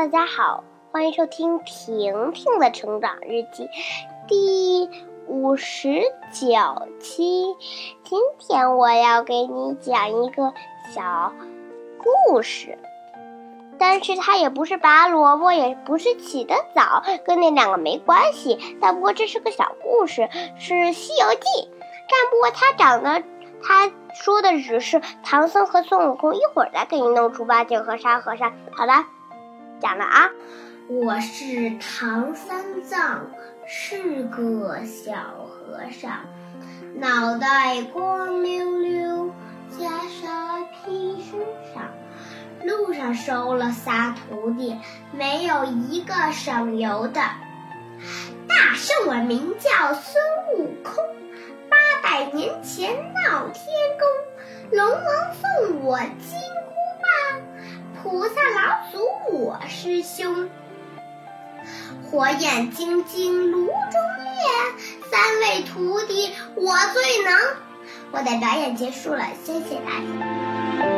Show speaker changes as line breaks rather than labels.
大家好，欢迎收听婷婷的成长日记第五十九期。今天我要给你讲一个小故事，但是它也不是拔萝卜，也不是起得早，跟那两个没关系。但不过这是个小故事，是《西游记》。但不过它长得，它说的只是唐僧和孙悟空。一会儿再给你弄猪八戒和沙和尚。好了。讲了啊，
我是唐三藏，是个小和尚，脑袋光溜溜，袈裟披身上，路上收了仨徒弟，没有一个省油的。大圣我名叫孙悟空，八百年前闹天宫，龙王送我金。菩萨老祖我师兄，火眼金睛炉中炼，三位徒弟我最能。我的表演结束了，谢谢大家。